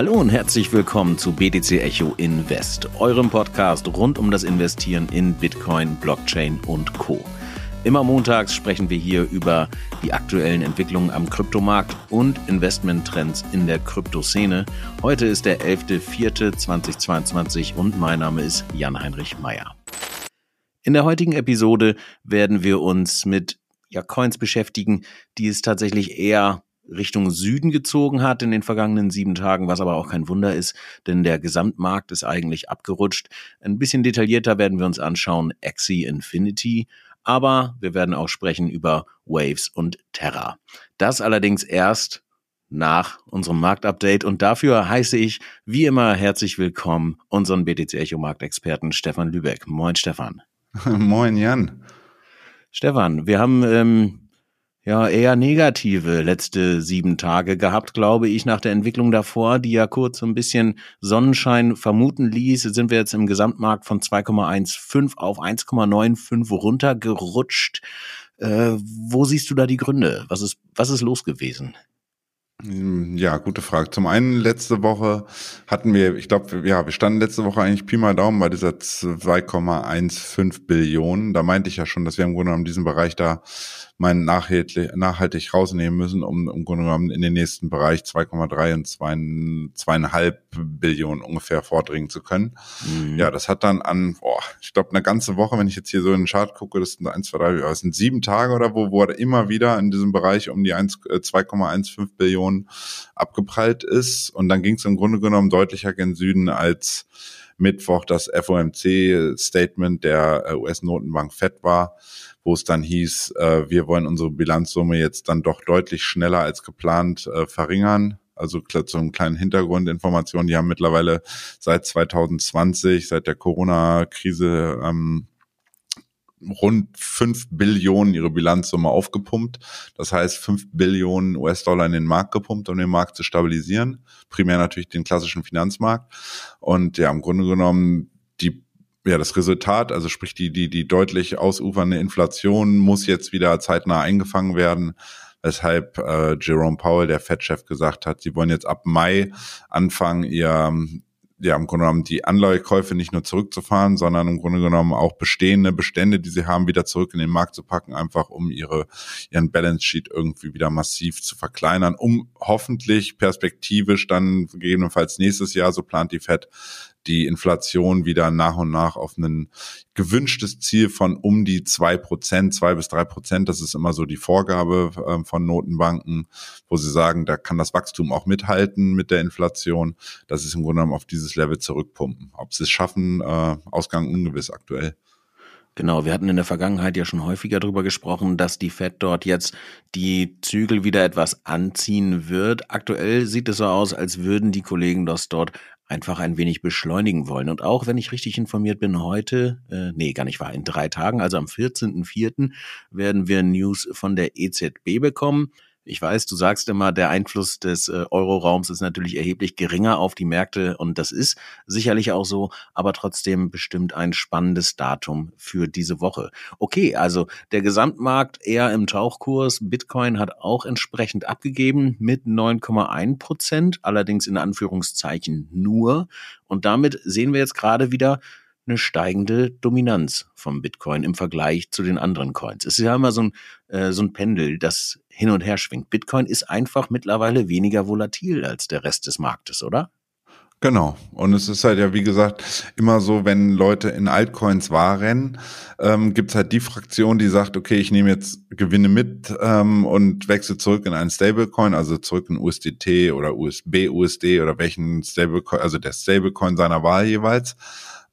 Hallo und herzlich willkommen zu BTC Echo Invest, eurem Podcast rund um das Investieren in Bitcoin, Blockchain und Co. Immer montags sprechen wir hier über die aktuellen Entwicklungen am Kryptomarkt und Investmenttrends in der Kryptoszene. Heute ist der 11.04.2022 und mein Name ist Jan-Heinrich Meyer. In der heutigen Episode werden wir uns mit ja, Coins beschäftigen, die es tatsächlich eher Richtung Süden gezogen hat in den vergangenen sieben Tagen, was aber auch kein Wunder ist, denn der Gesamtmarkt ist eigentlich abgerutscht. Ein bisschen detaillierter werden wir uns anschauen Axie Infinity, aber wir werden auch sprechen über Waves und Terra. Das allerdings erst nach unserem Marktupdate und dafür heiße ich wie immer herzlich willkommen unseren BTC Echo Marktexperten Stefan Lübeck. Moin Stefan. Moin Jan. Stefan, wir haben ähm, ja eher negative letzte sieben Tage gehabt, glaube ich, nach der Entwicklung davor, die ja kurz so ein bisschen Sonnenschein vermuten ließ, sind wir jetzt im Gesamtmarkt von 2,15 auf 1,95 runtergerutscht. Äh, wo siehst du da die Gründe? Was ist, was ist los gewesen? Hm, ja, gute Frage. Zum einen letzte Woche hatten wir, ich glaube, ja, wir standen letzte Woche eigentlich Pi mal Daumen bei dieser 2,15 Billionen. Da meinte ich ja schon, dass wir im Grunde genommen diesen Bereich da meinen nachhaltig, nachhaltig rausnehmen müssen, um im Grunde genommen in den nächsten Bereich 2,3 und 2,5 Billionen ungefähr vordringen zu können. Mhm. Ja, das hat dann an, boah, ich glaube, eine ganze Woche, wenn ich jetzt hier so in den Chart gucke, das sind eins, zwei, drei, das sind sieben Tage oder wo, wo er immer wieder in diesem Bereich um die 2,15 äh, Billionen abgeprallt ist. Und dann ging es im Grunde genommen deutlicher gen Süden als Mittwoch das FOMC-Statement der äh, US-Notenbank FED war wo es dann hieß, äh, wir wollen unsere Bilanzsumme jetzt dann doch deutlich schneller als geplant äh, verringern. Also zum kleinen Hintergrundinformation, die haben mittlerweile seit 2020, seit der Corona-Krise ähm, rund fünf Billionen ihre Bilanzsumme aufgepumpt. Das heißt, fünf Billionen US-Dollar in den Markt gepumpt, um den Markt zu stabilisieren. Primär natürlich den klassischen Finanzmarkt. Und ja, im Grunde genommen die ja, das Resultat, also sprich die, die, die deutlich ausufernde Inflation muss jetzt wieder zeitnah eingefangen werden, weshalb äh, Jerome Powell, der Fed-Chef, gesagt hat, sie wollen jetzt ab Mai anfangen, ihr ja im Grunde genommen die Anleihekäufe nicht nur zurückzufahren, sondern im Grunde genommen auch bestehende Bestände, die sie haben, wieder zurück in den Markt zu packen, einfach um ihre ihren Balance Sheet irgendwie wieder massiv zu verkleinern, um hoffentlich perspektivisch dann gegebenenfalls nächstes Jahr, so plant die Fed, die Inflation wieder nach und nach auf ein gewünschtes Ziel von um die zwei Prozent, zwei bis drei Prozent. Das ist immer so die Vorgabe äh, von Notenbanken, wo sie sagen, da kann das Wachstum auch mithalten mit der Inflation. Das ist im Grunde genommen auf dieses Level zurückpumpen. Ob sie es schaffen, äh, Ausgang ungewiss aktuell. Genau, wir hatten in der Vergangenheit ja schon häufiger darüber gesprochen, dass die Fed dort jetzt die Zügel wieder etwas anziehen wird. Aktuell sieht es so aus, als würden die Kollegen das dort einfach ein wenig beschleunigen wollen. Und auch wenn ich richtig informiert bin, heute, äh, nee, gar nicht wahr, in drei Tagen, also am 14.04. werden wir News von der EZB bekommen. Ich weiß, du sagst immer, der Einfluss des äh, Euroraums ist natürlich erheblich geringer auf die Märkte und das ist sicherlich auch so, aber trotzdem bestimmt ein spannendes Datum für diese Woche. Okay, also der Gesamtmarkt eher im Tauchkurs. Bitcoin hat auch entsprechend abgegeben mit 9,1 Prozent, allerdings in Anführungszeichen nur. Und damit sehen wir jetzt gerade wieder, eine steigende Dominanz vom Bitcoin im Vergleich zu den anderen Coins. Es ist ja immer so ein, äh, so ein Pendel, das hin und her schwingt. Bitcoin ist einfach mittlerweile weniger volatil als der Rest des Marktes, oder? Genau. Und es ist halt ja, wie gesagt, immer so, wenn Leute in Altcoins waren, ähm, gibt es halt die Fraktion, die sagt, okay, ich nehme jetzt Gewinne mit ähm, und wechsle zurück in einen Stablecoin, also zurück in USDT oder USB, USD oder welchen Stablecoin, also der Stablecoin seiner Wahl jeweils.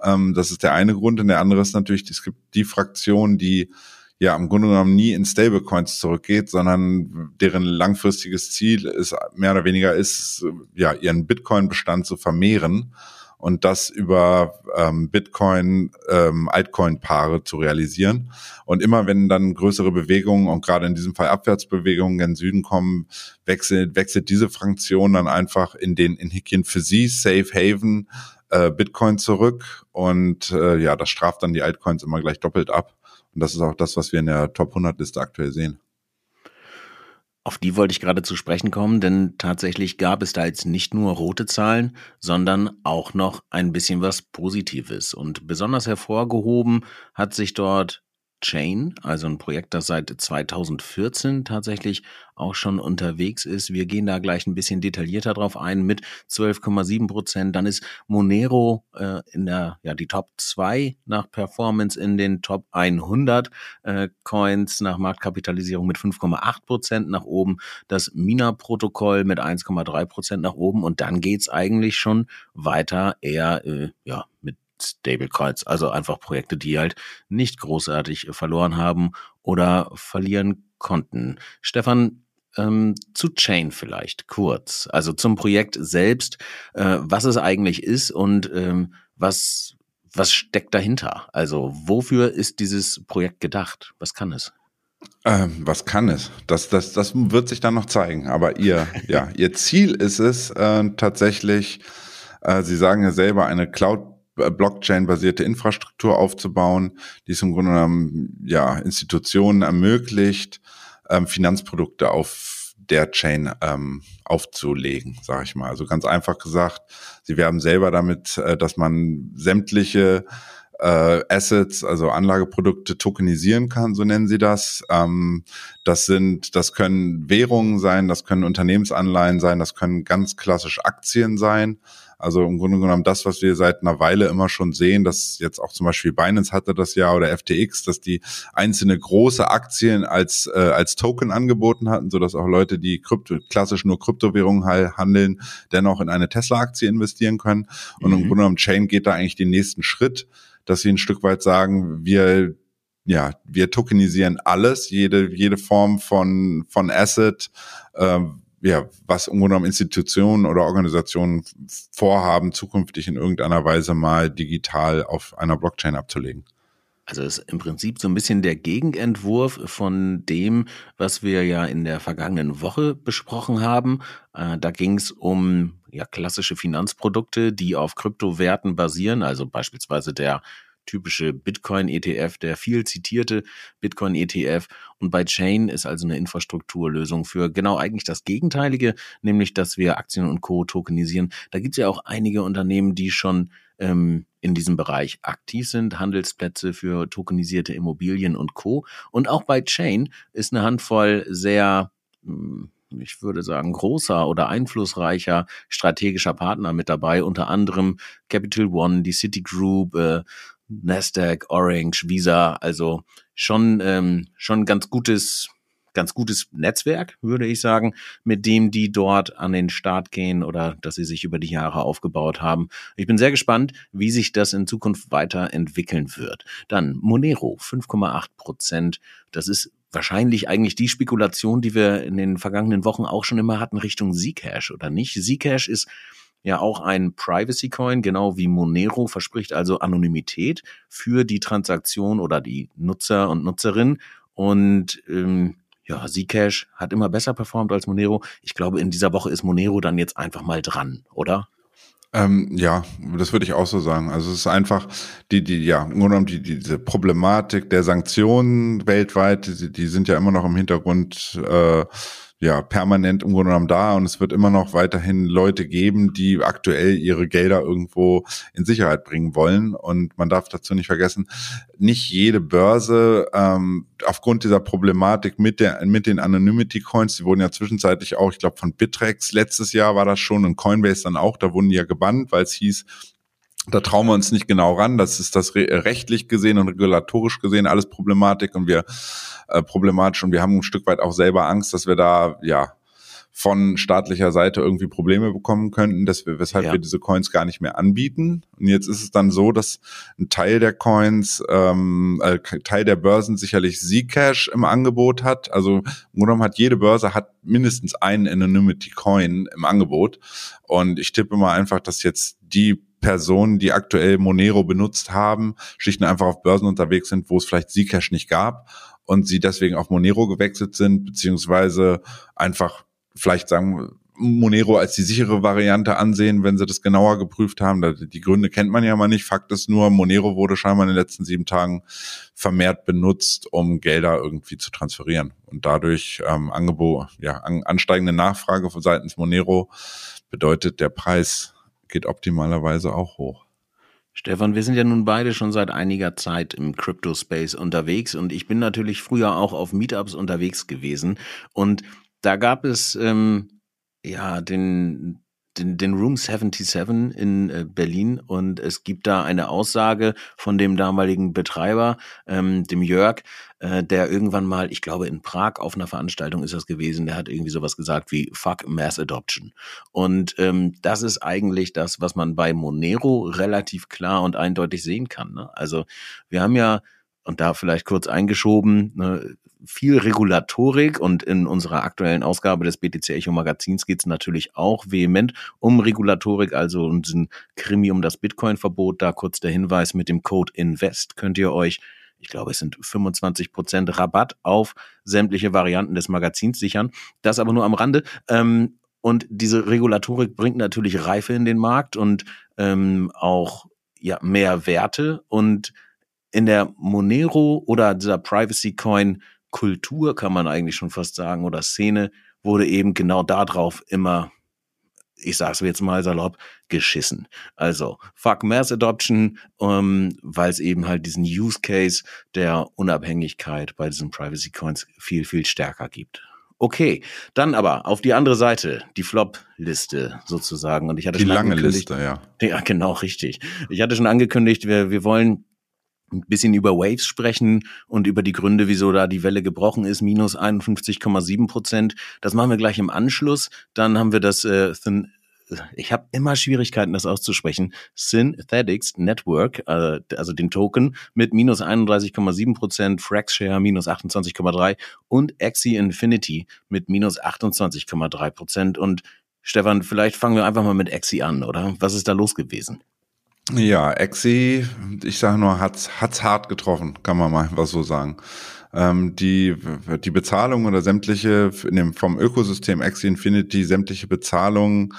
Ähm, das ist der eine Grund. Und der andere ist natürlich, es gibt die Fraktion, die ja im Grunde genommen nie in Stablecoins zurückgeht, sondern deren langfristiges Ziel ist mehr oder weniger ist, ja, ihren Bitcoin-Bestand zu vermehren und das über ähm, Bitcoin, ähm, Altcoin-Paare zu realisieren. Und immer wenn dann größere Bewegungen und gerade in diesem Fall Abwärtsbewegungen in den Süden kommen, wechselt, wechselt diese Fraktion dann einfach in den in Häkchen für sie Safe Haven äh, Bitcoin zurück und äh, ja, das straft dann die Altcoins immer gleich doppelt ab. Und das ist auch das, was wir in der Top 100 Liste aktuell sehen. Auf die wollte ich gerade zu sprechen kommen, denn tatsächlich gab es da jetzt nicht nur rote Zahlen, sondern auch noch ein bisschen was Positives. Und besonders hervorgehoben hat sich dort Chain, also ein Projekt, das seit 2014 tatsächlich auch schon unterwegs ist. Wir gehen da gleich ein bisschen detaillierter drauf ein mit 12,7 Prozent. Dann ist Monero äh, in der, ja, die Top 2 nach Performance in den Top 100 äh, Coins nach Marktkapitalisierung mit 5,8 Prozent nach oben. Das Mina-Protokoll mit 1,3 Prozent nach oben. Und dann geht's eigentlich schon weiter eher, äh, ja, mit Stablecoins, also einfach Projekte, die halt nicht großartig verloren haben oder verlieren konnten. Stefan, ähm, zu Chain vielleicht kurz, also zum Projekt selbst, äh, was es eigentlich ist und ähm, was was steckt dahinter? Also wofür ist dieses Projekt gedacht? Was kann es? Ähm, was kann es? Das, das, das wird sich dann noch zeigen. Aber ihr, ja, ihr Ziel ist es äh, tatsächlich, äh, Sie sagen ja selber, eine Cloud Blockchain-basierte Infrastruktur aufzubauen, die es im Grunde genommen ja, Institutionen ermöglicht, ähm, Finanzprodukte auf der Chain ähm, aufzulegen, sage ich mal. Also ganz einfach gesagt, sie werben selber damit, äh, dass man sämtliche äh, Assets, also Anlageprodukte tokenisieren kann, so nennen sie das. Ähm, das sind, das können Währungen sein, das können Unternehmensanleihen sein, das können ganz klassisch Aktien sein. Also im Grunde genommen das, was wir seit einer Weile immer schon sehen, dass jetzt auch zum Beispiel Binance hatte das ja oder FTX, dass die einzelne große Aktien als, äh, als Token angeboten hatten, so dass auch Leute, die Krypto, klassisch nur Kryptowährungen handeln, dennoch in eine Tesla-Aktie investieren können. Und mhm. im Grunde genommen Chain geht da eigentlich den nächsten Schritt, dass sie ein Stück weit sagen, wir ja, wir tokenisieren alles, jede, jede Form von, von Asset, äh, ja, was im Grunde genommen Institutionen oder Organisationen vorhaben, zukünftig in irgendeiner Weise mal digital auf einer Blockchain abzulegen. Also ist im Prinzip so ein bisschen der Gegenentwurf von dem, was wir ja in der vergangenen Woche besprochen haben. Äh, da ging es um ja klassische Finanzprodukte, die auf Kryptowerten basieren, also beispielsweise der typische Bitcoin-ETF, der viel zitierte Bitcoin-ETF. Und bei Chain ist also eine Infrastrukturlösung für genau eigentlich das Gegenteilige, nämlich dass wir Aktien und Co. tokenisieren. Da gibt es ja auch einige Unternehmen, die schon ähm, in diesem Bereich aktiv sind, Handelsplätze für tokenisierte Immobilien und Co. Und auch bei Chain ist eine Handvoll sehr hm, ich würde sagen, großer oder einflussreicher strategischer Partner mit dabei, unter anderem Capital One, die Citigroup, äh, Nasdaq, Orange, Visa, also schon ähm, schon ganz gutes ganz gutes Netzwerk, würde ich sagen, mit dem die dort an den Start gehen oder dass sie sich über die Jahre aufgebaut haben. Ich bin sehr gespannt, wie sich das in Zukunft weiterentwickeln wird. Dann Monero, 5,8 Prozent. Das ist wahrscheinlich eigentlich die Spekulation, die wir in den vergangenen Wochen auch schon immer hatten Richtung Zcash oder nicht. Zcash ist ja auch ein Privacy Coin, genau wie Monero, verspricht also Anonymität für die Transaktion oder die Nutzer und Nutzerin. Und ähm, ja, Zcash hat immer besser performt als Monero. Ich glaube, in dieser Woche ist Monero dann jetzt einfach mal dran, oder? Ähm, ja, das würde ich auch so sagen. Also es ist einfach die, die, ja, nur um die, diese Problematik der Sanktionen weltweit, die, die sind ja immer noch im Hintergrund äh, ja permanent im Grunde genommen da und es wird immer noch weiterhin Leute geben, die aktuell ihre Gelder irgendwo in Sicherheit bringen wollen. Und man darf dazu nicht vergessen, nicht jede Börse ähm, aufgrund dieser Problematik mit der mit den Anonymity Coins, die wurden ja zwischenzeitlich auch, ich glaube von Bitrex letztes Jahr war das schon und Coinbase dann auch, da wurden die ja gebannt, weil es hieß, da trauen wir uns nicht genau ran. Das ist das rechtlich gesehen und regulatorisch gesehen alles Problematik und wir äh, problematisch und wir haben ein Stück weit auch selber Angst, dass wir da ja von staatlicher Seite irgendwie Probleme bekommen könnten, dass wir, weshalb ja. wir diese Coins gar nicht mehr anbieten. Und jetzt ist es dann so, dass ein Teil der Coins, ähm, äh, Teil der Börsen sicherlich Zcash im Angebot hat. Also im Grunde hat jede Börse hat mindestens einen Anonymity Coin im Angebot. Und ich tippe mal einfach, dass jetzt die Personen, die aktuell Monero benutzt haben, schlicht und einfach auf Börsen unterwegs sind, wo es vielleicht Zcash nicht gab und sie deswegen auf Monero gewechselt sind, beziehungsweise einfach vielleicht sagen, Monero als die sichere Variante ansehen, wenn sie das genauer geprüft haben. Die Gründe kennt man ja mal nicht. Fakt ist nur, Monero wurde scheinbar in den letzten sieben Tagen vermehrt benutzt, um Gelder irgendwie zu transferieren. Und dadurch ähm, Angebot, ja, an, ansteigende Nachfrage von seitens Monero bedeutet, der Preis geht optimalerweise auch hoch. Stefan, wir sind ja nun beide schon seit einiger Zeit im Crypto-Space unterwegs und ich bin natürlich früher auch auf Meetups unterwegs gewesen und da gab es ähm, ja den den, den Room 77 in äh, Berlin und es gibt da eine Aussage von dem damaligen Betreiber, ähm, dem Jörg, äh, der irgendwann mal, ich glaube in Prag auf einer Veranstaltung ist das gewesen, der hat irgendwie sowas gesagt wie Fuck Mass Adoption. Und ähm, das ist eigentlich das, was man bei Monero relativ klar und eindeutig sehen kann. Ne? Also wir haben ja und da vielleicht kurz eingeschoben, ne, viel Regulatorik und in unserer aktuellen Ausgabe des BTC Echo Magazins geht es natürlich auch vehement um Regulatorik, also um diesen Krimi um das Bitcoin-Verbot. Da kurz der Hinweis mit dem Code INVEST könnt ihr euch ich glaube, es sind 25 Prozent Rabatt auf sämtliche Varianten des Magazins sichern. Das aber nur am Rande. Ähm, und diese Regulatorik bringt natürlich Reife in den Markt und ähm, auch ja mehr Werte und in der Monero oder dieser Privacy Coin Kultur kann man eigentlich schon fast sagen oder Szene wurde eben genau darauf immer ich sag's jetzt mal salopp, geschissen. Also, fuck Mass Adoption, ähm, weil es eben halt diesen Use Case der Unabhängigkeit bei diesen Privacy Coins viel, viel stärker gibt. Okay, dann aber auf die andere Seite, die Flop-Liste sozusagen. Und ich hatte die schon lange Liste, ja. Ja, genau, richtig. Ich hatte schon angekündigt, wir, wir wollen ein bisschen über Waves sprechen und über die Gründe, wieso da die Welle gebrochen ist, minus 51,7 Prozent. Das machen wir gleich im Anschluss. Dann haben wir das, äh, ich habe immer Schwierigkeiten, das auszusprechen, Synthetics Network, äh, also den Token mit minus 31,7 Prozent, FraxShare minus 28,3 und Axie Infinity mit minus 28,3 Prozent. Und Stefan, vielleicht fangen wir einfach mal mit Axie an, oder? Was ist da los gewesen? Ja, Exi, ich sage nur, hat's hat's hart getroffen, kann man mal was so sagen. Ähm, die die Bezahlung oder sämtliche in dem vom Ökosystem Exi Infinity sämtliche Bezahlungen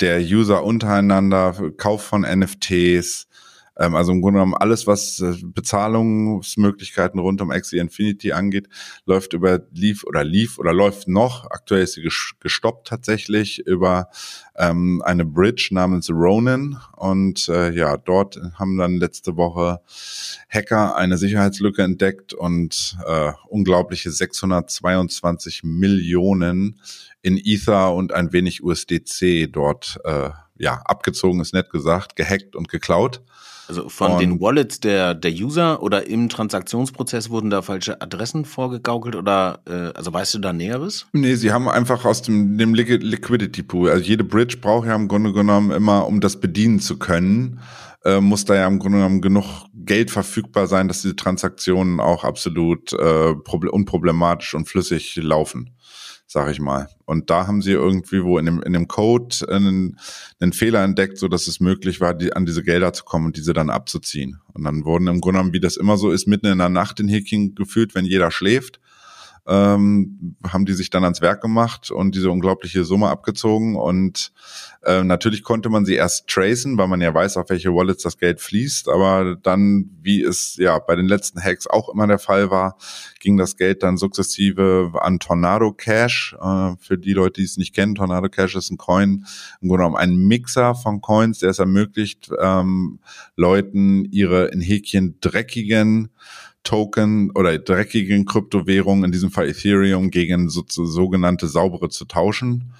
der User untereinander, Kauf von NFTs, ähm, also im Grunde genommen alles, was äh, Bezahlungsmöglichkeiten rund um Axie Infinity angeht, läuft über Leaf oder Leaf oder läuft noch. Aktuell ist sie gestoppt tatsächlich über ähm, eine Bridge namens Ronin. Und äh, ja, dort haben dann letzte Woche Hacker eine Sicherheitslücke entdeckt und äh, unglaubliche 622 Millionen in Ether und ein wenig USDC dort äh, ja abgezogen ist nett gesagt, gehackt und geklaut. Also von und den Wallets der, der User oder im Transaktionsprozess wurden da falsche Adressen vorgegaukelt oder äh, also weißt du da Näheres? Nee, sie haben einfach aus dem, dem Liquidity Pool, also jede Bridge braucht ja im Grunde genommen immer, um das bedienen zu können, äh, muss da ja im Grunde genommen genug Geld verfügbar sein, dass diese Transaktionen auch absolut äh, unproblematisch und flüssig laufen sag ich mal. Und da haben sie irgendwie wo in dem, in dem Code einen, einen Fehler entdeckt, so dass es möglich war, die, an diese Gelder zu kommen und diese dann abzuziehen. Und dann wurden im Grunde genommen, wie das immer so ist, mitten in der Nacht in Hacking gefühlt, wenn jeder schläft, ähm, haben die sich dann ans Werk gemacht und diese unglaubliche Summe abgezogen. Und äh, natürlich konnte man sie erst tracen, weil man ja weiß, auf welche Wallets das Geld fließt. Aber dann, wie es ja bei den letzten Hacks auch immer der Fall war, ging das Geld dann sukzessive an Tornado Cash. Äh, für die Leute, die es nicht kennen, Tornado Cash ist ein Coin, im Grunde genommen ein Mixer von Coins, der es ermöglicht, ähm, Leuten ihre in Häkchen dreckigen Token oder dreckigen Kryptowährungen, in diesem Fall Ethereum, gegen so, so, sogenannte saubere zu tauschen.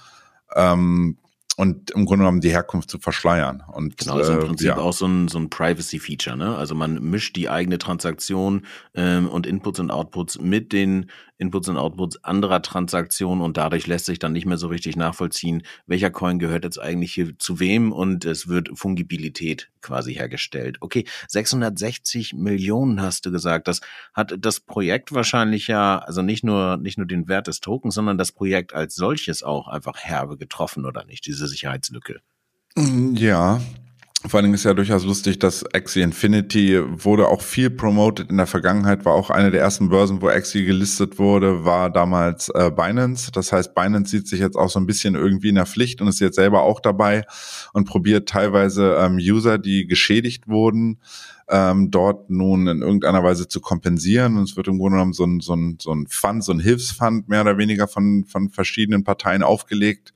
Ähm, und im Grunde genommen die Herkunft zu verschleiern. Und, genau, das ist im äh, Prinzip ja. auch so ein, so ein Privacy-Feature. Ne? Also man mischt die eigene Transaktion ähm, und Inputs und Outputs mit den Inputs und Outputs anderer Transaktionen und dadurch lässt sich dann nicht mehr so richtig nachvollziehen, welcher Coin gehört jetzt eigentlich hier zu wem und es wird Fungibilität quasi hergestellt. Okay, 660 Millionen hast du gesagt. Das hat das Projekt wahrscheinlich ja, also nicht nur, nicht nur den Wert des Tokens, sondern das Projekt als solches auch einfach herbe getroffen oder nicht, diese Sicherheitslücke. Ja, Vor allen Dingen ist ja durchaus lustig, dass Axie Infinity wurde auch viel promoted in der Vergangenheit, war auch eine der ersten Börsen, wo Axie gelistet wurde, war damals äh, Binance. Das heißt, Binance sieht sich jetzt auch so ein bisschen irgendwie in der Pflicht und ist jetzt selber auch dabei und probiert teilweise ähm, User, die geschädigt wurden, ähm, dort nun in irgendeiner Weise zu kompensieren. Und es wird im Grunde genommen so ein, so ein, so ein Fund, so ein Hilfsfund mehr oder weniger von, von verschiedenen Parteien aufgelegt.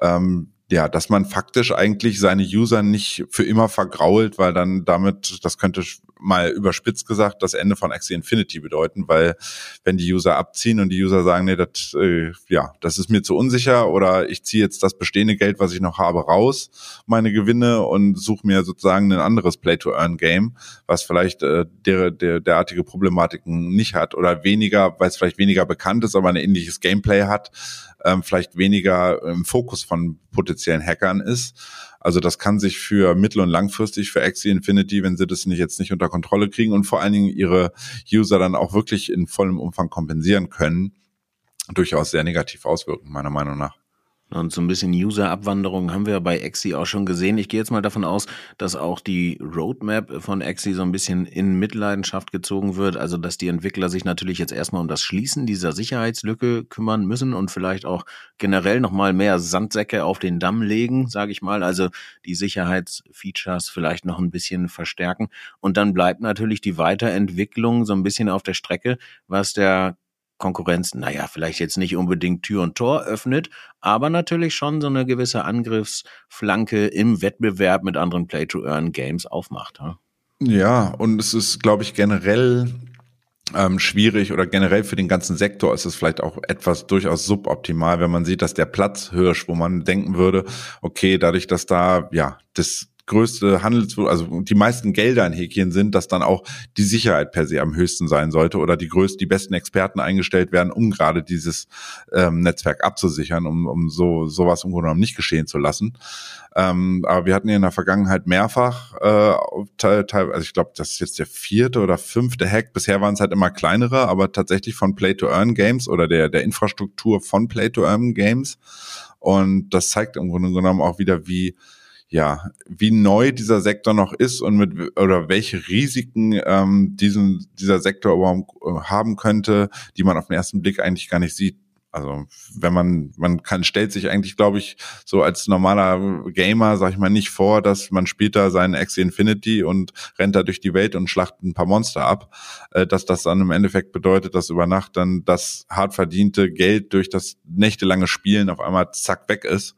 Ähm, ja, dass man faktisch eigentlich seine User nicht für immer vergrault, weil dann damit, das könnte mal überspitzt gesagt, das Ende von Axie Infinity bedeuten, weil wenn die User abziehen und die User sagen, nee, das, äh, ja, das ist mir zu unsicher oder ich ziehe jetzt das bestehende Geld, was ich noch habe, raus, meine Gewinne und suche mir sozusagen ein anderes Play-to-Earn-Game, was vielleicht äh, der, der, derartige Problematiken nicht hat oder weniger, weil es vielleicht weniger bekannt ist, aber ein ähnliches Gameplay hat, ähm, vielleicht weniger im Fokus von potenziellen Hackern ist. Also das kann sich für mittel- und langfristig für Axie Infinity, wenn sie das nicht jetzt nicht unter Kontrolle kriegen und vor allen Dingen ihre User dann auch wirklich in vollem Umfang kompensieren können, durchaus sehr negativ auswirken, meiner Meinung nach. Und so ein bisschen User-Abwanderung haben wir bei Exi auch schon gesehen. Ich gehe jetzt mal davon aus, dass auch die Roadmap von Exi so ein bisschen in Mitleidenschaft gezogen wird. Also, dass die Entwickler sich natürlich jetzt erstmal um das Schließen dieser Sicherheitslücke kümmern müssen und vielleicht auch generell nochmal mehr Sandsäcke auf den Damm legen, sage ich mal. Also die Sicherheitsfeatures vielleicht noch ein bisschen verstärken. Und dann bleibt natürlich die Weiterentwicklung so ein bisschen auf der Strecke, was der Konkurrenz, naja, vielleicht jetzt nicht unbedingt Tür und Tor öffnet, aber natürlich schon so eine gewisse Angriffsflanke im Wettbewerb mit anderen Play-to-Earn-Games aufmacht. Ja? ja, und es ist, glaube ich, generell ähm, schwierig oder generell für den ganzen Sektor ist es vielleicht auch etwas durchaus suboptimal, wenn man sieht, dass der Platzhirsch, wo man denken würde, okay, dadurch, dass da ja das größte Handels, also die meisten Gelder in Häkchen sind, dass dann auch die Sicherheit per se am höchsten sein sollte oder die größten, die besten Experten eingestellt werden, um gerade dieses ähm, Netzwerk abzusichern, um, um so sowas im Grunde genommen nicht geschehen zu lassen. Ähm, aber wir hatten ja in der Vergangenheit mehrfach, äh, teil, also ich glaube, das ist jetzt der vierte oder fünfte Hack. Bisher waren es halt immer kleinere, aber tatsächlich von Play-to-Earn-Games oder der, der Infrastruktur von Play-to-Earn-Games. Und das zeigt im Grunde genommen auch wieder, wie ja, wie neu dieser Sektor noch ist und mit oder welche Risiken ähm, diesen, dieser Sektor überhaupt äh, haben könnte, die man auf den ersten Blick eigentlich gar nicht sieht. Also wenn man, man kann, stellt sich eigentlich, glaube ich, so als normaler Gamer, sag ich mal, nicht vor, dass man spielt da seinen Axie Infinity und rennt da durch die Welt und schlacht ein paar Monster ab, äh, dass das dann im Endeffekt bedeutet, dass über Nacht dann das hart verdiente Geld durch das nächtelange Spielen auf einmal zack weg ist.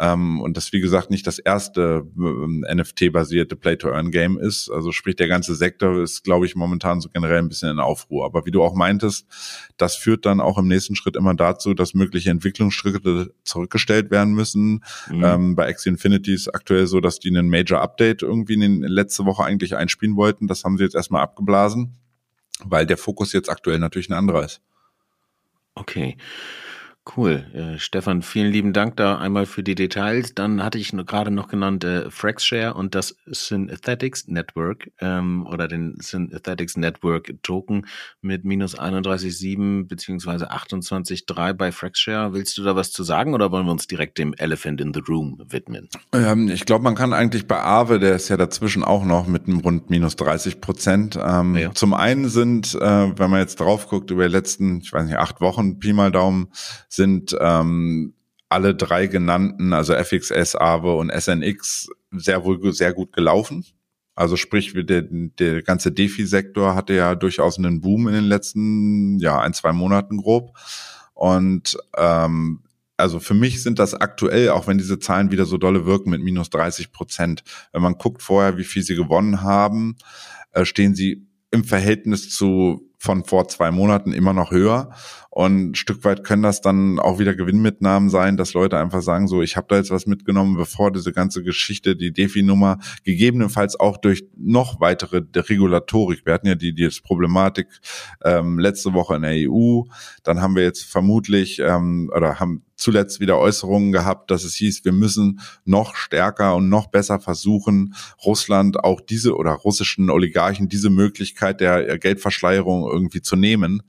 Ähm, und das, wie gesagt, nicht das erste ähm, NFT-basierte Play-to-Earn-Game ist. Also sprich, der ganze Sektor ist, glaube ich, momentan so generell ein bisschen in Aufruhr. Aber wie du auch meintest, das führt dann auch im nächsten Schritt immer dazu, dass mögliche Entwicklungsschritte zurückgestellt werden müssen. Mhm. Ähm, bei Axie Infinity ist aktuell so, dass die einen Major Update irgendwie in den, letzte Woche eigentlich einspielen wollten. Das haben sie jetzt erstmal abgeblasen, weil der Fokus jetzt aktuell natürlich ein anderer ist. Okay. Cool. Äh, Stefan, vielen lieben Dank da einmal für die Details. Dann hatte ich gerade noch genannt äh, Fraxshare und das Synthetics Network ähm, oder den Synthetics Network Token mit minus 31,7 beziehungsweise 28,3 bei Fraxshare. Willst du da was zu sagen oder wollen wir uns direkt dem Elephant in the Room widmen? Ähm, ich glaube, man kann eigentlich bei Aave, der ist ja dazwischen auch noch mit einem rund minus 30 Prozent. Ähm, ja. Zum einen sind, äh, wenn man jetzt drauf guckt, über die letzten, ich weiß nicht, acht Wochen, Pi mal Daumen, sind ähm, alle drei genannten, also FXS, Aave und SNX, sehr wohl sehr gut gelaufen. Also sprich, der, der ganze Defi-Sektor hatte ja durchaus einen Boom in den letzten ja ein zwei Monaten grob. Und ähm, also für mich sind das aktuell, auch wenn diese Zahlen wieder so dolle wirken, mit minus 30 Prozent. Wenn man guckt vorher, wie viel sie gewonnen haben, äh, stehen sie im Verhältnis zu von vor zwei Monaten immer noch höher. Und ein Stück weit können das dann auch wieder Gewinnmitnahmen sein, dass Leute einfach sagen, so, ich habe da jetzt was mitgenommen, bevor diese ganze Geschichte, die Defi-Nummer, gegebenenfalls auch durch noch weitere Regulatorik. Wir hatten ja die, die Problematik ähm, letzte Woche in der EU. Dann haben wir jetzt vermutlich ähm, oder haben zuletzt wieder Äußerungen gehabt, dass es hieß, wir müssen noch stärker und noch besser versuchen, Russland auch diese oder russischen Oligarchen diese Möglichkeit der Geldverschleierung irgendwie zu nehmen.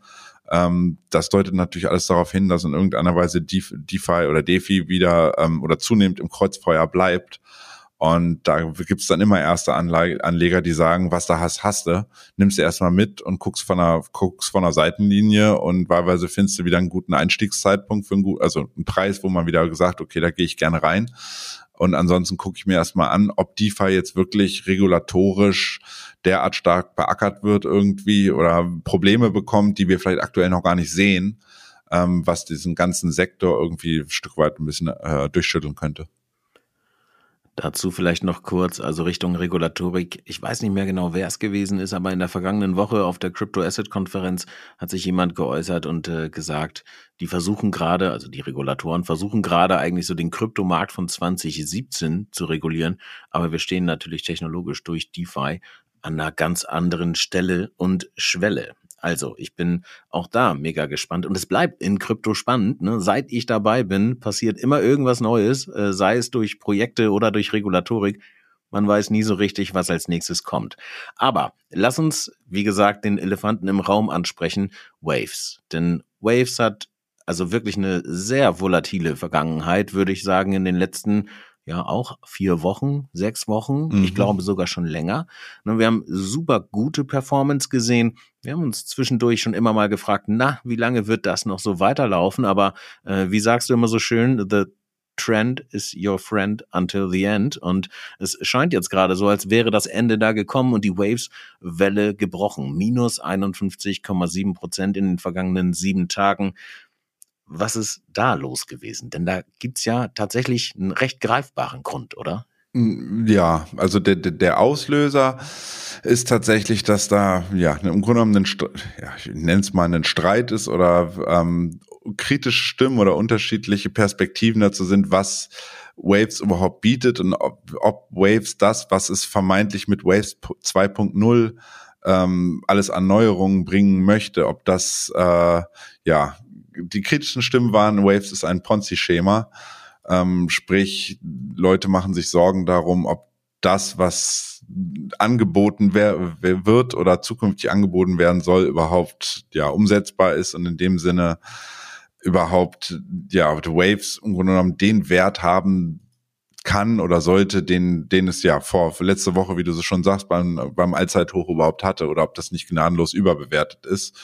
Ähm, das deutet natürlich alles darauf hin, dass in irgendeiner Weise DeFi oder DeFi wieder ähm, oder zunehmend im Kreuzfeuer bleibt. Und da gibt's dann immer erste Anleger, die sagen, was da hast, hast du, nimmst du erstmal mit und guckst von der, guckst von der Seitenlinie und wahlweise findest du wieder einen guten Einstiegszeitpunkt für einen gut, also einen Preis, wo man wieder gesagt, okay, da gehe ich gerne rein. Und ansonsten gucke ich mir erstmal an, ob DeFi jetzt wirklich regulatorisch derart stark beackert wird irgendwie oder Probleme bekommt, die wir vielleicht aktuell noch gar nicht sehen, ähm, was diesen ganzen Sektor irgendwie ein Stück weit ein bisschen äh, durchschütteln könnte. Dazu vielleicht noch kurz, also Richtung Regulatorik. Ich weiß nicht mehr genau, wer es gewesen ist, aber in der vergangenen Woche auf der Crypto Asset Konferenz hat sich jemand geäußert und äh, gesagt, die versuchen gerade, also die Regulatoren versuchen gerade eigentlich so den Kryptomarkt von 2017 zu regulieren, aber wir stehen natürlich technologisch durch DeFi an einer ganz anderen Stelle und Schwelle. Also, ich bin auch da mega gespannt und es bleibt in Krypto spannend. Ne? Seit ich dabei bin, passiert immer irgendwas Neues, äh, sei es durch Projekte oder durch Regulatorik. Man weiß nie so richtig, was als nächstes kommt. Aber lass uns, wie gesagt, den Elefanten im Raum ansprechen, Waves. Denn Waves hat also wirklich eine sehr volatile Vergangenheit, würde ich sagen, in den letzten ja auch vier Wochen, sechs Wochen, mhm. ich glaube sogar schon länger. Ne, wir haben super gute Performance gesehen. Wir haben uns zwischendurch schon immer mal gefragt, na, wie lange wird das noch so weiterlaufen? Aber äh, wie sagst du immer so schön, the trend is your friend until the end. Und es scheint jetzt gerade so, als wäre das Ende da gekommen und die Waves-Welle gebrochen. Minus 51,7 Prozent in den vergangenen sieben Tagen was ist da los gewesen? Denn da gibt's ja tatsächlich einen recht greifbaren Grund, oder? Mm, ja, also der, der Auslöser ist tatsächlich, dass da ja im Grunde genommen ein, ja, ich nenne es mal einen Streit ist oder ähm, kritische Stimmen oder unterschiedliche Perspektiven dazu sind, was Waves überhaupt bietet und ob, ob Waves das, was es vermeintlich mit Waves 2.0 ähm, alles an Neuerungen bringen möchte, ob das äh, ja die kritischen Stimmen waren, Waves ist ein Ponzi-Schema. Ähm, sprich, Leute machen sich Sorgen darum, ob das, was angeboten wer wird oder zukünftig angeboten werden soll, überhaupt ja umsetzbar ist und in dem Sinne überhaupt ja Waves im Grunde genommen den Wert haben kann oder sollte, den, den es ja vor letzte Woche, wie du so schon sagst, beim, beim Allzeithoch überhaupt hatte oder ob das nicht gnadenlos überbewertet ist.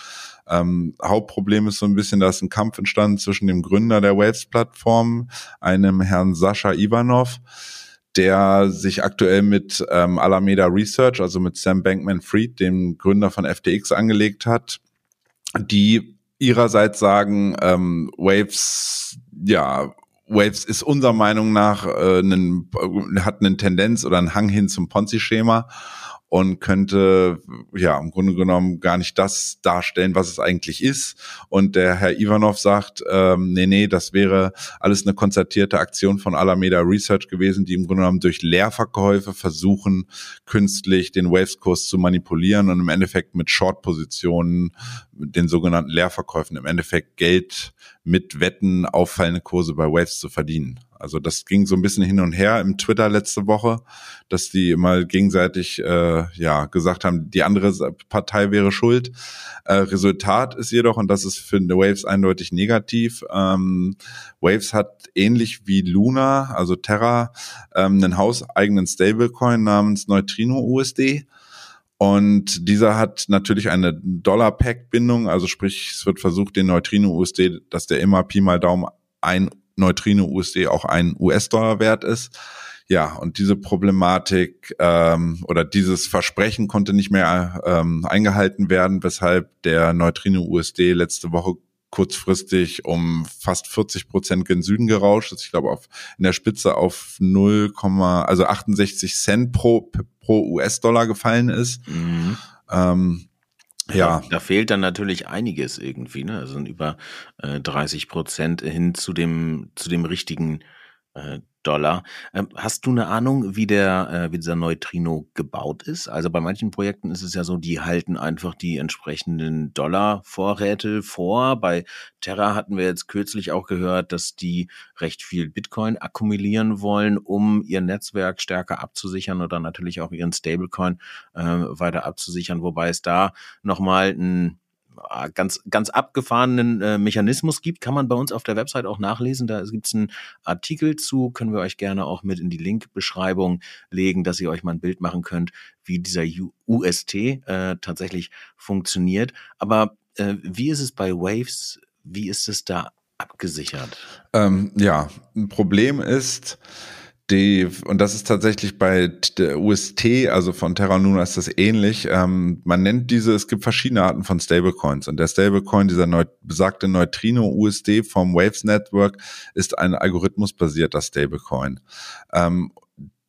Ähm, Hauptproblem ist so ein bisschen, da ist ein Kampf entstanden zwischen dem Gründer der Waves-Plattform, einem Herrn Sascha Ivanov, der sich aktuell mit ähm, Alameda Research, also mit Sam Bankman-Fried, dem Gründer von FTX, angelegt hat, die ihrerseits sagen, ähm, Waves, ja, Waves ist unserer Meinung nach äh, einen, hat eine Tendenz oder einen Hang hin zum Ponzi-Schema und könnte ja im Grunde genommen gar nicht das darstellen, was es eigentlich ist. Und der Herr Ivanov sagt, ähm, nee, nee, das wäre alles eine konzertierte Aktion von Alameda Research gewesen, die im Grunde genommen durch Leerverkäufe versuchen, künstlich den Waves-Kurs zu manipulieren und im Endeffekt mit Short-Positionen, den sogenannten Leerverkäufen, im Endeffekt Geld mit Wetten auffallende Kurse bei Waves zu verdienen. Also das ging so ein bisschen hin und her im Twitter letzte Woche, dass die mal gegenseitig äh, ja gesagt haben, die andere Partei wäre schuld. Äh, Resultat ist jedoch, und das ist für Waves eindeutig negativ, ähm, Waves hat ähnlich wie Luna, also Terra, ähm, einen hauseigenen Stablecoin namens Neutrino USD. Und dieser hat natürlich eine Dollar-Pack-Bindung, also sprich, es wird versucht, den Neutrino USD, dass der immer Pi mal Daumen ein Neutrino USD auch ein US-Dollar wert ist. Ja, und diese Problematik ähm, oder dieses Versprechen konnte nicht mehr ähm, eingehalten werden, weshalb der Neutrino USD letzte Woche kurzfristig um fast 40 Prozent gen Süden gerauscht ist. Ich glaube, auf, in der Spitze auf 0, also 68 Cent pro, pro US-Dollar gefallen ist. Mhm. Ähm, ja. Da, fehlt dann natürlich einiges irgendwie, ne? Also über äh, 30 Prozent hin zu dem, zu dem richtigen äh, Dollar. Ähm, hast du eine Ahnung, wie der, äh, wie dieser Neutrino gebaut ist? Also bei manchen Projekten ist es ja so, die halten einfach die entsprechenden Dollarvorräte vor. Bei Terra hatten wir jetzt kürzlich auch gehört, dass die recht viel Bitcoin akkumulieren wollen, um ihr Netzwerk stärker abzusichern oder natürlich auch ihren Stablecoin äh, weiter abzusichern, wobei es da nochmal ein ganz, ganz abgefahrenen äh, Mechanismus gibt, kann man bei uns auf der Website auch nachlesen. Da gibt es einen Artikel zu, können wir euch gerne auch mit in die Linkbeschreibung legen, dass ihr euch mal ein Bild machen könnt, wie dieser UST äh, tatsächlich funktioniert. Aber äh, wie ist es bei Waves? Wie ist es da abgesichert? Ähm, ja, ein Problem ist, die, und das ist tatsächlich bei der UST, also von Terra Luna ist das ähnlich. Ähm, man nennt diese, es gibt verschiedene Arten von Stablecoins. Und der Stablecoin, dieser neu, besagte Neutrino USD vom Waves Network, ist ein algorithmusbasierter Stablecoin. Ähm,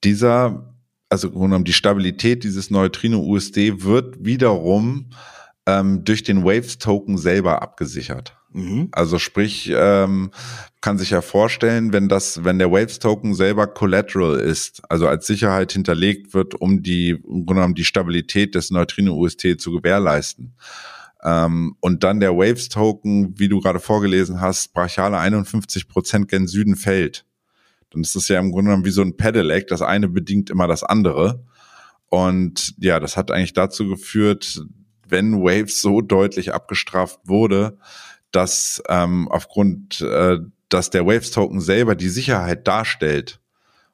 dieser, also genommen die Stabilität dieses Neutrino USD wird wiederum ähm, durch den Waves Token selber abgesichert. Mhm. Also sprich, ähm, kann sich ja vorstellen, wenn das, wenn der Waves Token selber Collateral ist, also als Sicherheit hinterlegt wird, um die, im Grunde genommen die Stabilität des Neutrino UST zu gewährleisten. Ähm, und dann der Waves Token, wie du gerade vorgelesen hast, brachiale 51 Prozent gen Süden fällt. Dann ist es ja im Grunde genommen wie so ein Pedelec. Das eine bedingt immer das andere. Und ja, das hat eigentlich dazu geführt, wenn Waves so deutlich abgestraft wurde, dass ähm, aufgrund, äh, dass der Waves Token selber die Sicherheit darstellt.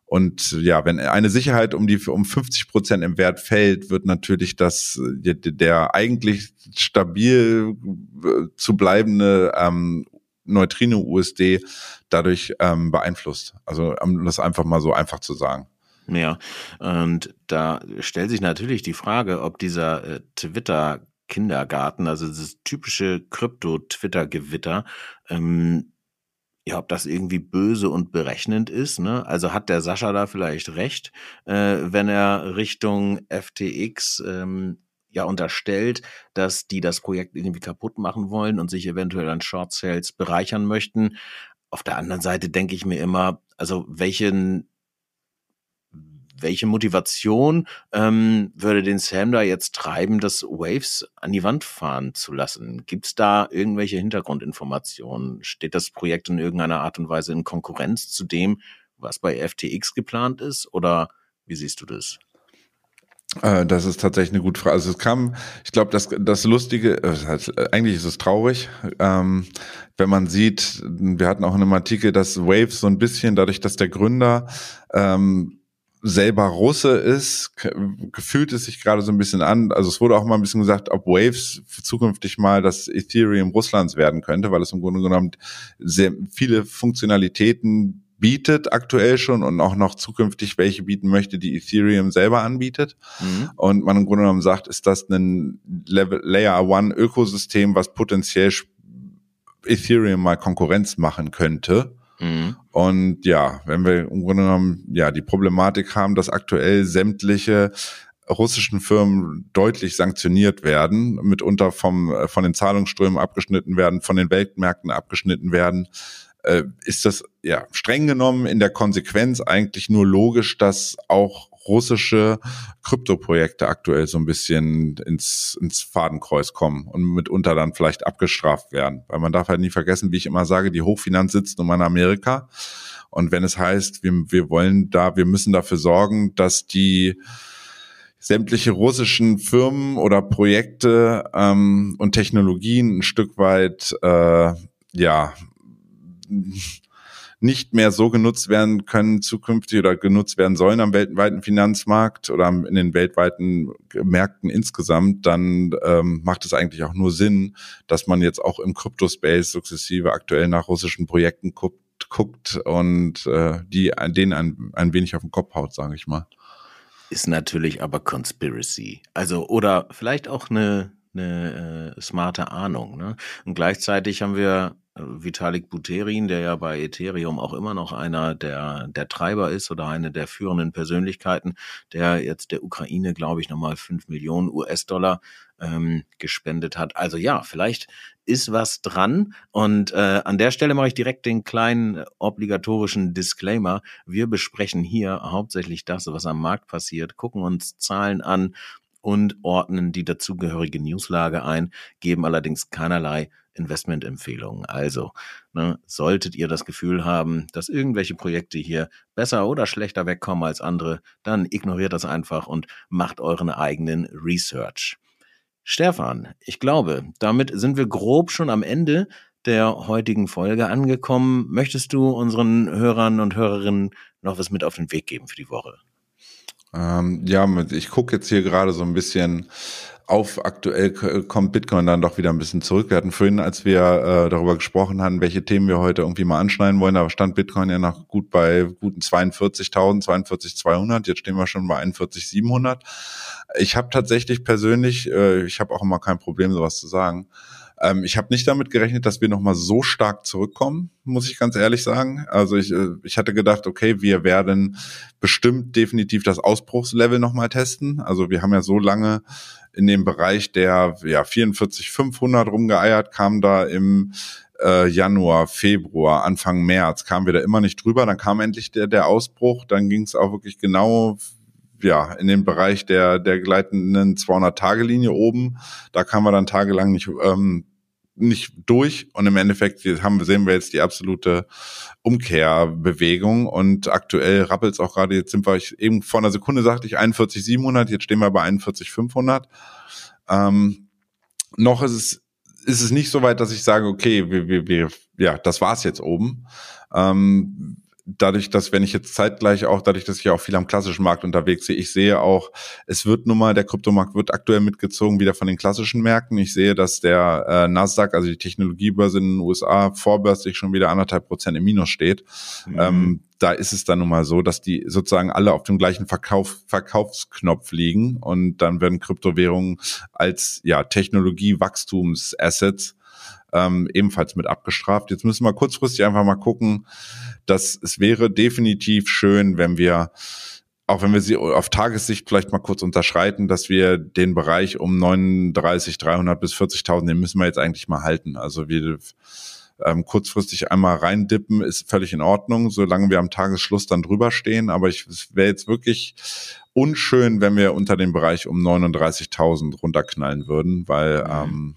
Und ja, wenn eine Sicherheit um die um 50 Prozent im Wert fällt, wird natürlich das der, der eigentlich stabil äh, zu bleibende ähm, Neutrino USD dadurch ähm, beeinflusst. Also um das einfach mal so einfach zu sagen. Ja, und da stellt sich natürlich die Frage, ob dieser äh, Twitter Kindergarten, also das typische Krypto-Twitter-Gewitter, ähm, ja, ob das irgendwie böse und berechnend ist. Ne? Also hat der Sascha da vielleicht recht, äh, wenn er Richtung FTX ähm, ja unterstellt, dass die das Projekt irgendwie kaputt machen wollen und sich eventuell an Short Sales bereichern möchten. Auf der anderen Seite denke ich mir immer, also welchen welche Motivation ähm, würde den Sam da jetzt treiben, das Waves an die Wand fahren zu lassen? Gibt es da irgendwelche Hintergrundinformationen? Steht das Projekt in irgendeiner Art und Weise in Konkurrenz zu dem, was bei FTX geplant ist? Oder wie siehst du das? Äh, das ist tatsächlich eine gute Frage. Also es kam, ich glaube, das, das Lustige, äh, eigentlich ist es traurig, ähm, wenn man sieht, wir hatten auch in einem Artikel, dass Waves so ein bisschen, dadurch, dass der Gründer ähm, selber Russe ist, gefühlt es sich gerade so ein bisschen an. Also es wurde auch mal ein bisschen gesagt, ob Waves zukünftig mal das Ethereum Russlands werden könnte, weil es im Grunde genommen sehr viele Funktionalitäten bietet aktuell schon und auch noch zukünftig welche bieten möchte, die Ethereum selber anbietet. Mhm. Und man im Grunde genommen sagt, ist das ein Level, Layer One Ökosystem, was potenziell Ethereum mal Konkurrenz machen könnte. Mhm. Und ja, wenn wir im Grunde genommen ja die Problematik haben, dass aktuell sämtliche russischen Firmen deutlich sanktioniert werden, mitunter vom, äh, von den Zahlungsströmen abgeschnitten werden, von den Weltmärkten abgeschnitten werden, äh, ist das ja streng genommen in der Konsequenz eigentlich nur logisch, dass auch russische Kryptoprojekte aktuell so ein bisschen ins, ins Fadenkreuz kommen und mitunter dann vielleicht abgestraft werden. Weil man darf halt nie vergessen, wie ich immer sage, die Hochfinanz sitzt nun mal in Amerika. Und wenn es heißt, wir, wir wollen da, wir müssen dafür sorgen, dass die sämtliche russischen Firmen oder Projekte ähm, und Technologien ein Stück weit äh, ja nicht mehr so genutzt werden können zukünftig oder genutzt werden sollen am weltweiten Finanzmarkt oder in den weltweiten Märkten insgesamt, dann ähm, macht es eigentlich auch nur Sinn, dass man jetzt auch im Crypto-Space sukzessive aktuell nach russischen Projekten guckt, guckt und äh, die denen ein, ein wenig auf den Kopf haut, sage ich mal. Ist natürlich aber Conspiracy. Also, oder vielleicht auch eine, eine äh, smarte Ahnung. Ne? Und gleichzeitig haben wir Vitalik Buterin, der ja bei Ethereum auch immer noch einer der, der Treiber ist oder eine der führenden Persönlichkeiten, der jetzt der Ukraine, glaube ich, nochmal fünf Millionen US-Dollar ähm, gespendet hat. Also ja, vielleicht ist was dran. Und äh, an der Stelle mache ich direkt den kleinen obligatorischen Disclaimer. Wir besprechen hier hauptsächlich das, was am Markt passiert, gucken uns Zahlen an und ordnen die dazugehörige Newslage ein, geben allerdings keinerlei Investmentempfehlungen. Also, ne, solltet ihr das Gefühl haben, dass irgendwelche Projekte hier besser oder schlechter wegkommen als andere, dann ignoriert das einfach und macht euren eigenen Research. Stefan, ich glaube, damit sind wir grob schon am Ende der heutigen Folge angekommen. Möchtest du unseren Hörern und Hörerinnen noch was mit auf den Weg geben für die Woche? Ähm, ja, ich gucke jetzt hier gerade so ein bisschen auf aktuell kommt Bitcoin dann doch wieder ein bisschen zurück. Wir hatten vorhin, als wir äh, darüber gesprochen haben, welche Themen wir heute irgendwie mal anschneiden wollen, da stand Bitcoin ja noch gut bei guten 42.000, 42.200. Jetzt stehen wir schon bei 41.700. Ich habe tatsächlich persönlich, äh, ich habe auch immer kein Problem, sowas zu sagen, ähm, ich habe nicht damit gerechnet, dass wir nochmal so stark zurückkommen, muss ich ganz ehrlich sagen. Also ich, äh, ich hatte gedacht, okay, wir werden bestimmt definitiv das Ausbruchslevel nochmal testen. Also wir haben ja so lange in dem Bereich der ja, 44, 500 rumgeeiert, kam da im äh, Januar, Februar, Anfang März, kamen wir da immer nicht drüber. Dann kam endlich der, der Ausbruch. Dann ging es auch wirklich genau ja, in den Bereich der, der gleitenden 200-Tage-Linie oben. Da kamen wir dann tagelang nicht ähm, nicht durch und im Endeffekt haben, sehen wir jetzt die absolute Umkehrbewegung und aktuell rappelt es auch gerade, jetzt sind wir, eben vor einer Sekunde sagte ich 41,700, jetzt stehen wir bei 41,500. Ähm, noch ist es, ist es nicht so weit, dass ich sage, okay, wir, wir, wir, ja, das war's jetzt oben. Ähm, dadurch, dass wenn ich jetzt zeitgleich auch, dadurch, dass ich auch viel am klassischen Markt unterwegs sehe, ich sehe auch, es wird nun mal, der Kryptomarkt wird aktuell mitgezogen wieder von den klassischen Märkten. Ich sehe, dass der äh, Nasdaq, also die Technologiebörse in den USA, vorbörslich schon wieder anderthalb Prozent im Minus steht. Mhm. Ähm, da ist es dann nun mal so, dass die sozusagen alle auf dem gleichen Verkauf, Verkaufsknopf liegen und dann werden Kryptowährungen als ja Technologie-Wachstums-Assets ähm, ebenfalls mit abgestraft. Jetzt müssen wir kurzfristig einfach mal gucken, dass es wäre definitiv schön, wenn wir auch wenn wir sie auf Tagessicht vielleicht mal kurz unterschreiten, dass wir den Bereich um 39, 300 bis 40.000, den müssen wir jetzt eigentlich mal halten. Also wir ähm, kurzfristig einmal reindippen ist völlig in Ordnung, solange wir am Tagesschluss dann drüber stehen. Aber ich wäre jetzt wirklich unschön, wenn wir unter den Bereich um 39.000 runterknallen würden, weil mhm. ähm,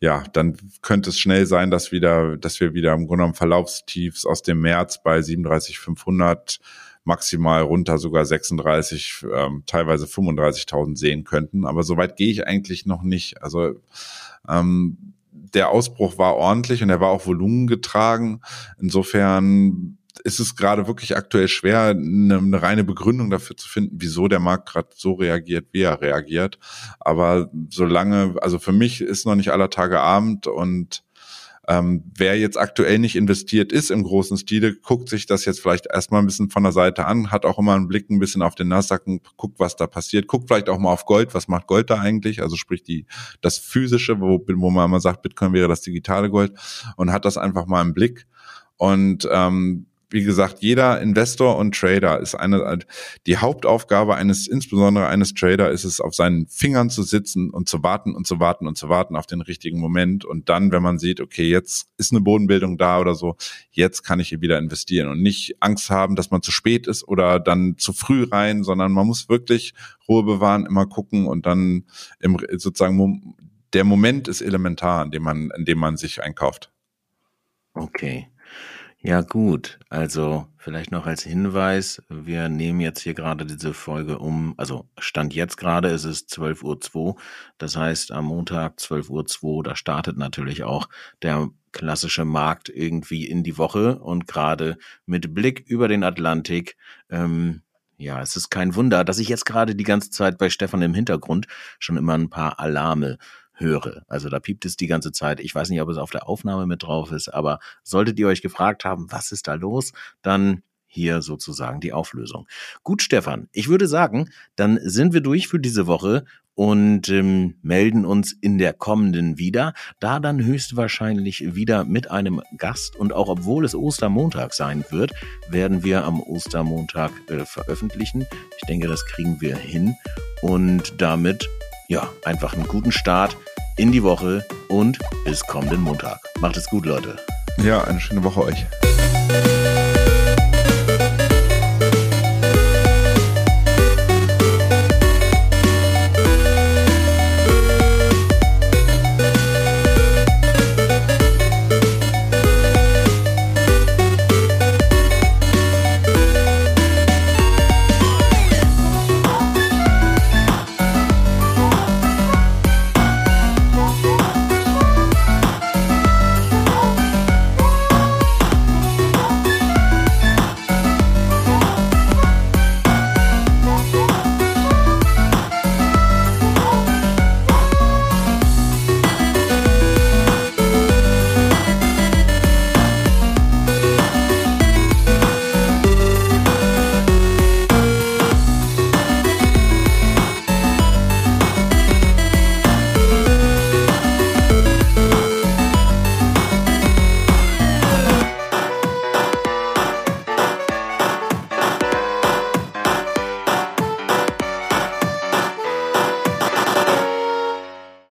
ja, dann könnte es schnell sein, dass wieder, dass wir wieder im Grunde genommen Verlaufstiefs aus dem März bei 37,500 maximal runter sogar 36, ähm, teilweise 35.000 sehen könnten. Aber soweit gehe ich eigentlich noch nicht. Also ähm, der Ausbruch war ordentlich und er war auch volumengetragen. Insofern ist es gerade wirklich aktuell schwer, eine, eine, reine Begründung dafür zu finden, wieso der Markt gerade so reagiert, wie er reagiert. Aber solange, also für mich ist noch nicht aller Tage Abend und ähm, wer jetzt aktuell nicht investiert ist im großen Stile, guckt sich das jetzt vielleicht erstmal ein bisschen von der Seite an, hat auch immer einen Blick ein bisschen auf den Nasdaq und guckt, was da passiert, guckt vielleicht auch mal auf Gold, was macht Gold da eigentlich, also sprich die, das physische, wo, wo man immer sagt, Bitcoin wäre das digitale Gold und hat das einfach mal im Blick und ähm, wie gesagt, jeder Investor und Trader ist eine, die Hauptaufgabe eines, insbesondere eines Trader ist es, auf seinen Fingern zu sitzen und zu warten und zu warten und zu warten auf den richtigen Moment. Und dann, wenn man sieht, okay, jetzt ist eine Bodenbildung da oder so, jetzt kann ich hier wieder investieren und nicht Angst haben, dass man zu spät ist oder dann zu früh rein, sondern man muss wirklich Ruhe bewahren, immer gucken und dann im, sozusagen, der Moment ist elementar, in dem man, in dem man sich einkauft. Okay. Ja, gut. Also vielleicht noch als Hinweis, wir nehmen jetzt hier gerade diese Folge um, also Stand jetzt gerade ist es 12.02 Uhr. Das heißt, am Montag 12.02 Uhr, da startet natürlich auch der klassische Markt irgendwie in die Woche und gerade mit Blick über den Atlantik, ähm, ja, es ist kein Wunder, dass ich jetzt gerade die ganze Zeit bei Stefan im Hintergrund schon immer ein paar Alarme höre. Also da piept es die ganze Zeit. Ich weiß nicht, ob es auf der Aufnahme mit drauf ist, aber solltet ihr euch gefragt haben, was ist da los, dann hier sozusagen die Auflösung. Gut, Stefan, ich würde sagen, dann sind wir durch für diese Woche und ähm, melden uns in der kommenden wieder, da dann höchstwahrscheinlich wieder mit einem Gast und auch obwohl es Ostermontag sein wird, werden wir am Ostermontag äh, veröffentlichen. Ich denke, das kriegen wir hin und damit ja, einfach einen guten Start in die Woche und bis kommenden Montag. Macht es gut, Leute. Ja, eine schöne Woche euch.